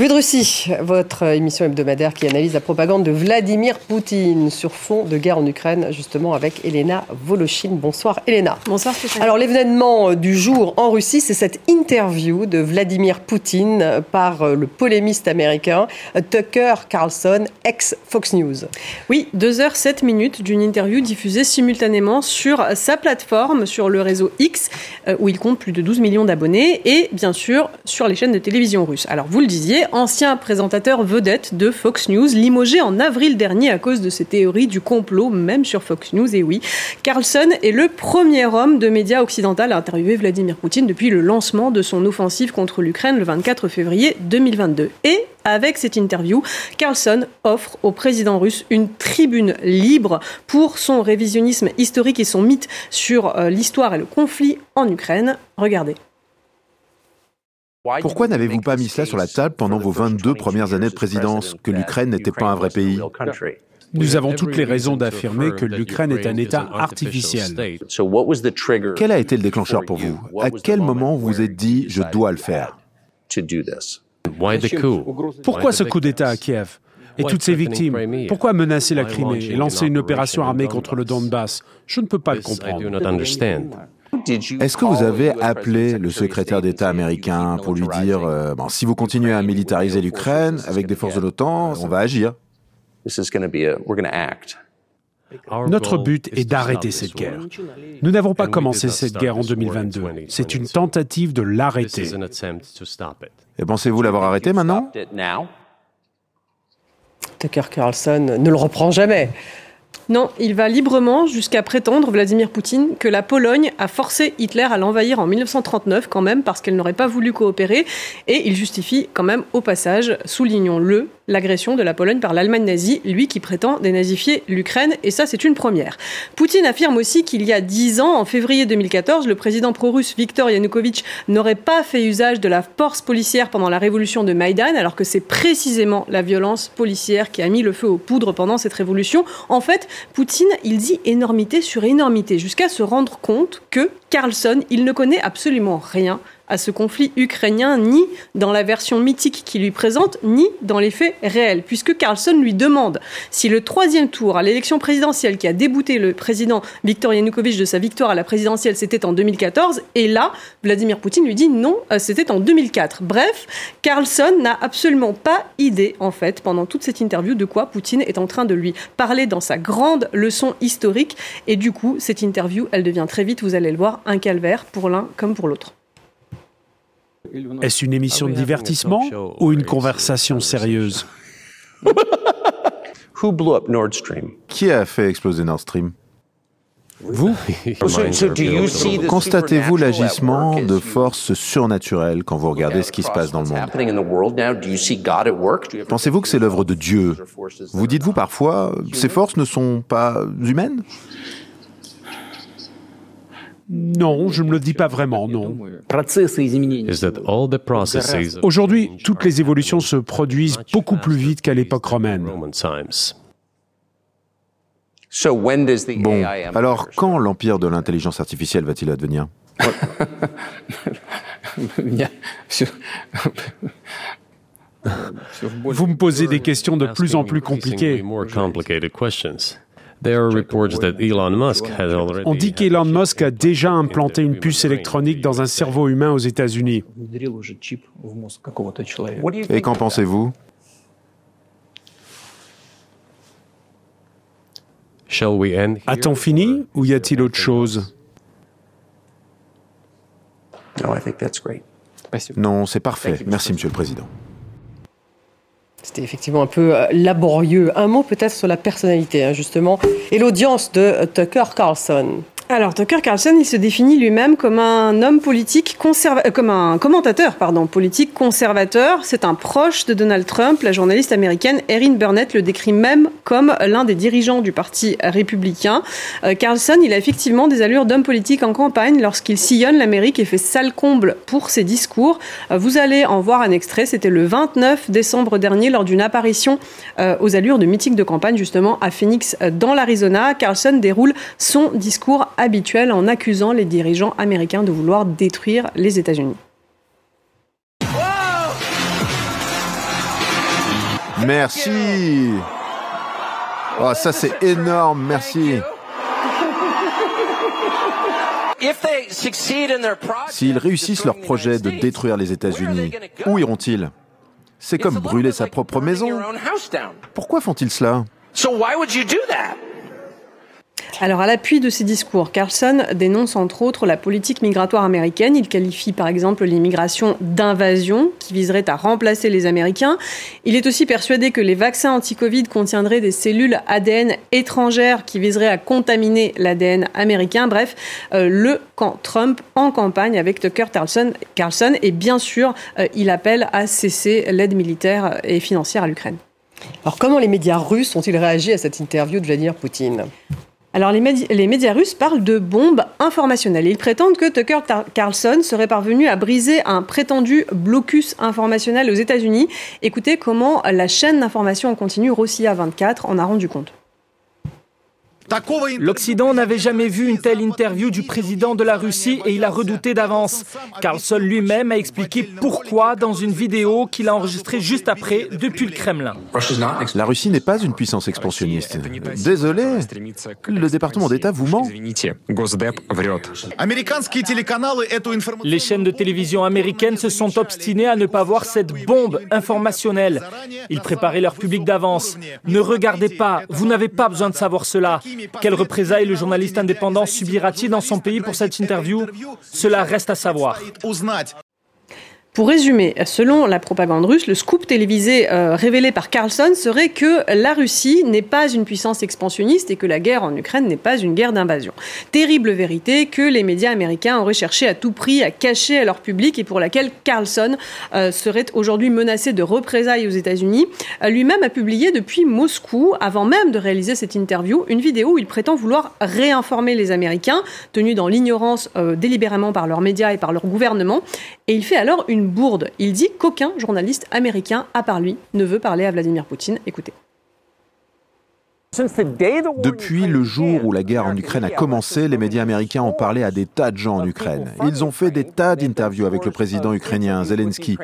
Vue de Russie, votre émission hebdomadaire qui analyse la propagande de Vladimir Poutine sur fond de guerre en Ukraine, justement avec Elena Volochine. Bonsoir Elena. Bonsoir Stéphane. Alors l'événement du jour en Russie, c'est cette interview de Vladimir Poutine par le polémiste américain Tucker Carlson, ex-Fox News. Oui, 2 heures 7 minutes d'une interview diffusée simultanément sur sa plateforme, sur le réseau X, euh, où il compte plus de 12 millions d'abonnés, et bien sûr sur les chaînes de télévision russes. Alors vous le disiez, ancien présentateur vedette de Fox News, limogé en avril dernier à cause de ses théories du complot, même sur Fox News. Et oui, Carlson est le premier homme de médias occidental à interviewer Vladimir Poutine depuis le lancement de son offensive contre l'Ukraine le 24 février 2022. Et avec cette interview, Carlson offre au président russe une tribune libre pour son révisionnisme historique et son mythe sur euh, l'histoire et le conflit en Ukraine. Regardez. Pourquoi n'avez-vous pas mis cela sur la table pendant vos 22 premières années de présidence, que l'Ukraine n'était pas un vrai pays nous avons toutes les raisons d'affirmer que l'Ukraine est un État artificiel. Quel a été le déclencheur pour vous? À quel moment vous vous êtes dit je dois le faire? Pourquoi ce coup d'État à Kiev? Et toutes ces victimes? Pourquoi menacer la Crimée et lancer une opération armée contre le Donbass? Je ne peux pas le comprendre. Est-ce que vous avez appelé le secrétaire d'État américain pour lui dire euh, bon, si vous continuez à militariser l'Ukraine avec des forces de l'OTAN, on va agir notre but est d'arrêter cette guerre. Nous n'avons pas commencé cette guerre en 2022. C'est une tentative de l'arrêter. Et pensez-vous l'avoir arrêté maintenant Tucker Carlson ne le reprend jamais. Non, il va librement jusqu'à prétendre, Vladimir Poutine, que la Pologne a forcé Hitler à l'envahir en 1939 quand même parce qu'elle n'aurait pas voulu coopérer. Et il justifie quand même au passage, soulignons-le, l'agression de la Pologne par l'Allemagne nazie, lui qui prétend dénazifier l'Ukraine. Et ça, c'est une première. Poutine affirme aussi qu'il y a dix ans, en février 2014, le président pro-russe Viktor Yanukovych n'aurait pas fait usage de la force policière pendant la révolution de Maïdan, alors que c'est précisément la violence policière qui a mis le feu aux poudres pendant cette révolution. En fait, Poutine, il dit énormité sur énormité, jusqu'à se rendre compte que Carlson, il ne connaît absolument rien à ce conflit ukrainien, ni dans la version mythique qu'il lui présente, ni dans les faits réels, puisque Carlson lui demande si le troisième tour à l'élection présidentielle qui a débouté le président Viktor Yanukovych de sa victoire à la présidentielle, c'était en 2014, et là, Vladimir Poutine lui dit non, euh, c'était en 2004. Bref, Carlson n'a absolument pas idée, en fait, pendant toute cette interview, de quoi Poutine est en train de lui parler dans sa grande leçon historique, et du coup, cette interview, elle devient très vite, vous allez le voir, un calvaire pour l'un comme pour l'autre. Est-ce une émission de divertissement ou une conversation sérieuse Qui a fait exploser Nord Stream? Vous Constatez-vous l'agissement de forces surnaturelles quand vous regardez ce qui se passe dans le monde? Pensez-vous que c'est l'œuvre de Dieu? Vous dites-vous parfois, ces forces ne sont pas humaines? Non, je ne me le dis pas vraiment, non. Aujourd'hui, toutes les évolutions se produisent beaucoup plus vite qu'à l'époque romaine. Bon, alors quand l'empire de l'intelligence artificielle va-t-il advenir? Vous me posez des questions de plus en plus compliquées. On dit qu'Elon Musk a déjà implanté une puce électronique dans un cerveau humain aux États-Unis. Et qu'en pensez-vous? A-t-on fini ou y a-t-il autre chose? Non, c'est parfait. Merci, Monsieur le Président. C'était effectivement un peu euh, laborieux. Un mot peut-être sur la personnalité, hein, justement, et l'audience de euh, Tucker Carlson. Alors, Tucker Carlson, il se définit lui-même comme un homme politique conservateur, euh, comme un commentateur, pardon, politique conservateur. C'est un proche de Donald Trump. La journaliste américaine Erin Burnett le décrit même comme l'un des dirigeants du Parti républicain. Euh, Carlson, il a effectivement des allures d'homme politique en campagne lorsqu'il sillonne l'Amérique et fait sale comble pour ses discours. Euh, vous allez en voir un extrait. C'était le 29 décembre dernier lors d'une apparition aux allures de meeting de campagne, justement, à Phoenix, dans l'Arizona. Carlson déroule son discours habituel en accusant les dirigeants américains de vouloir détruire les États-Unis. Merci. Oh, ça c'est énorme, merci. S'ils réussissent leur projet de détruire les États-Unis, où iront-ils? C'est comme brûler sa propre maison. Pourquoi font-ils cela? Alors, à l'appui de ces discours, Carlson dénonce entre autres la politique migratoire américaine. Il qualifie par exemple l'immigration d'invasion qui viserait à remplacer les Américains. Il est aussi persuadé que les vaccins anti-Covid contiendraient des cellules ADN étrangères qui viseraient à contaminer l'ADN américain. Bref, euh, le camp Trump en campagne avec Tucker Carlson. Carlson et bien sûr, euh, il appelle à cesser l'aide militaire et financière à l'Ukraine. Alors comment les médias russes ont-ils réagi à cette interview de Vladimir Poutine? Alors les, médias russes parlent de bombes informationnelles. Ils prétendent que Tucker Carlson serait parvenu à briser un prétendu blocus informationnel aux États-Unis. Écoutez comment la chaîne d'information en continu Rossiya 24 en a rendu compte. L'Occident n'avait jamais vu une telle interview du président de la Russie et il a redouté d'avance. Carlson lui-même a expliqué pourquoi dans une vidéo qu'il a enregistrée juste après depuis le Kremlin. La Russie n'est pas une puissance expansionniste. Désolé, le département d'État vous ment. Les chaînes de télévision américaines se sont obstinées à ne pas voir cette bombe informationnelle. Ils préparaient leur public d'avance. Ne regardez pas, vous n'avez pas besoin de savoir cela. Quelles représailles le journaliste indépendant subira-t-il dans son pays pour cette interview? Cela reste à savoir. Pour résumer, selon la propagande russe, le scoop télévisé euh, révélé par Carlson serait que la Russie n'est pas une puissance expansionniste et que la guerre en Ukraine n'est pas une guerre d'invasion. Terrible vérité que les médias américains auraient cherché à tout prix à cacher à leur public et pour laquelle Carlson euh, serait aujourd'hui menacé de représailles aux États-Unis. Euh, lui-même a publié depuis Moscou, avant même de réaliser cette interview, une vidéo où il prétend vouloir réinformer les Américains, tenus dans l'ignorance délibérément par leurs médias et par leur gouvernement. Et il fait alors une bourde. Il dit qu'aucun journaliste américain, à part lui, ne veut parler à Vladimir Poutine. Écoutez. Depuis le jour où la guerre en Ukraine a commencé, les médias américains ont parlé à des tas de gens en Ukraine. Ils ont fait des tas d'interviews avec le président ukrainien Zelensky.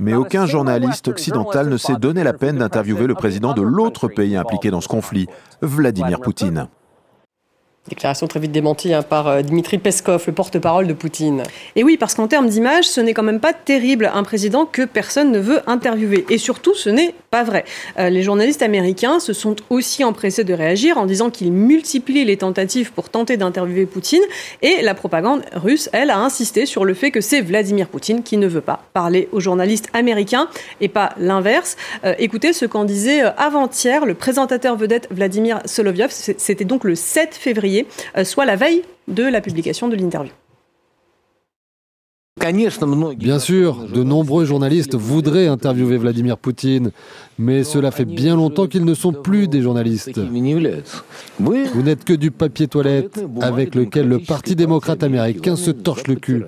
Mais aucun journaliste occidental ne s'est donné la peine d'interviewer le président de l'autre pays impliqué dans ce conflit, Vladimir Poutine. Déclaration très vite démentie hein, par euh, Dmitri Peskov, le porte-parole de Poutine. Et oui, parce qu'en termes d'image, ce n'est quand même pas terrible un président que personne ne veut interviewer. Et surtout, ce n'est pas vrai. Euh, les journalistes américains se sont aussi empressés de réagir en disant qu'ils multiplient les tentatives pour tenter d'interviewer Poutine. Et la propagande russe, elle, a insisté sur le fait que c'est Vladimir Poutine qui ne veut pas parler aux journalistes américains et pas l'inverse. Euh, écoutez ce qu'en disait avant-hier le présentateur vedette Vladimir Solovyov. C'était donc le 7 février euh, soit la veille de la publication de l'interview. Bien sûr, de nombreux journalistes voudraient interviewer Vladimir Poutine, mais cela fait bien longtemps qu'ils ne sont plus des journalistes. Vous n'êtes que du papier toilette avec lequel le Parti démocrate américain se torche le cul.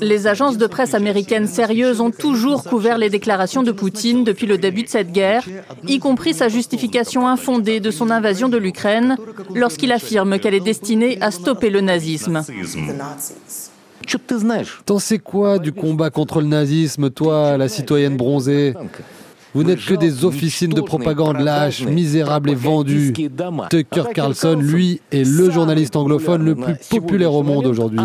Les agences de presse américaines sérieuses ont toujours couvert les déclarations de Poutine depuis le début de cette guerre, y compris sa justification infondée de son invasion de l'Ukraine lorsqu'il affirme qu'elle est destinée à stopper le nazisme. T'en sais quoi du combat contre le nazisme, toi, la citoyenne bronzée? Vous n'êtes que des officines de propagande lâches, misérables et vendus. Tucker Carlson, lui, est le journaliste anglophone le plus populaire au monde aujourd'hui.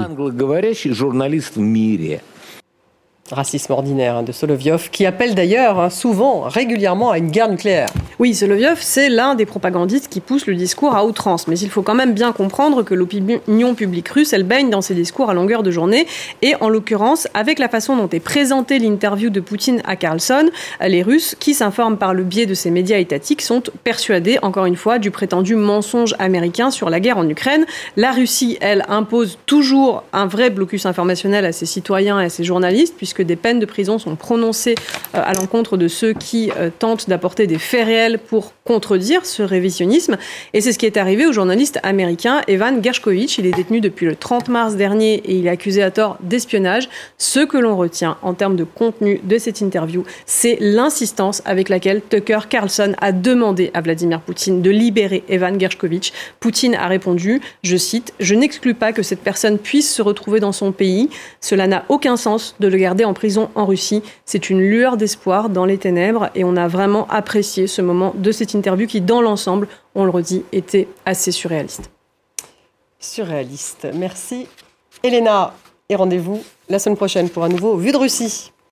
Racisme ordinaire hein, de Solovyov, qui appelle d'ailleurs hein, souvent, régulièrement à une guerre nucléaire. Oui, Solovyov, c'est l'un des propagandistes qui pousse le discours à outrance. Mais il faut quand même bien comprendre que l'opinion publique russe, elle baigne dans ses discours à longueur de journée. Et en l'occurrence, avec la façon dont est présentée l'interview de Poutine à Carlson, les Russes, qui s'informent par le biais de ces médias étatiques, sont persuadés, encore une fois, du prétendu mensonge américain sur la guerre en Ukraine. La Russie, elle, impose toujours un vrai blocus informationnel à ses citoyens et à ses journalistes, puisque des peines de prison sont prononcées euh, à l'encontre de ceux qui euh, tentent d'apporter des faits réels pour contredire ce révisionnisme. Et c'est ce qui est arrivé au journaliste américain Evan Gershkovich. Il est détenu depuis le 30 mars dernier et il est accusé à tort d'espionnage. Ce que l'on retient en termes de contenu de cette interview, c'est l'insistance avec laquelle Tucker Carlson a demandé à Vladimir Poutine de libérer Evan Gershkovich. Poutine a répondu, je cite, Je n'exclus pas que cette personne puisse se retrouver dans son pays. Cela n'a aucun sens de le garder en prison en Russie. C'est une lueur d'espoir dans les ténèbres et on a vraiment apprécié ce de cette interview qui, dans l'ensemble, on le redit, était assez surréaliste. Surréaliste. Merci. Elena, et rendez-vous la semaine prochaine pour un nouveau Vue de Russie.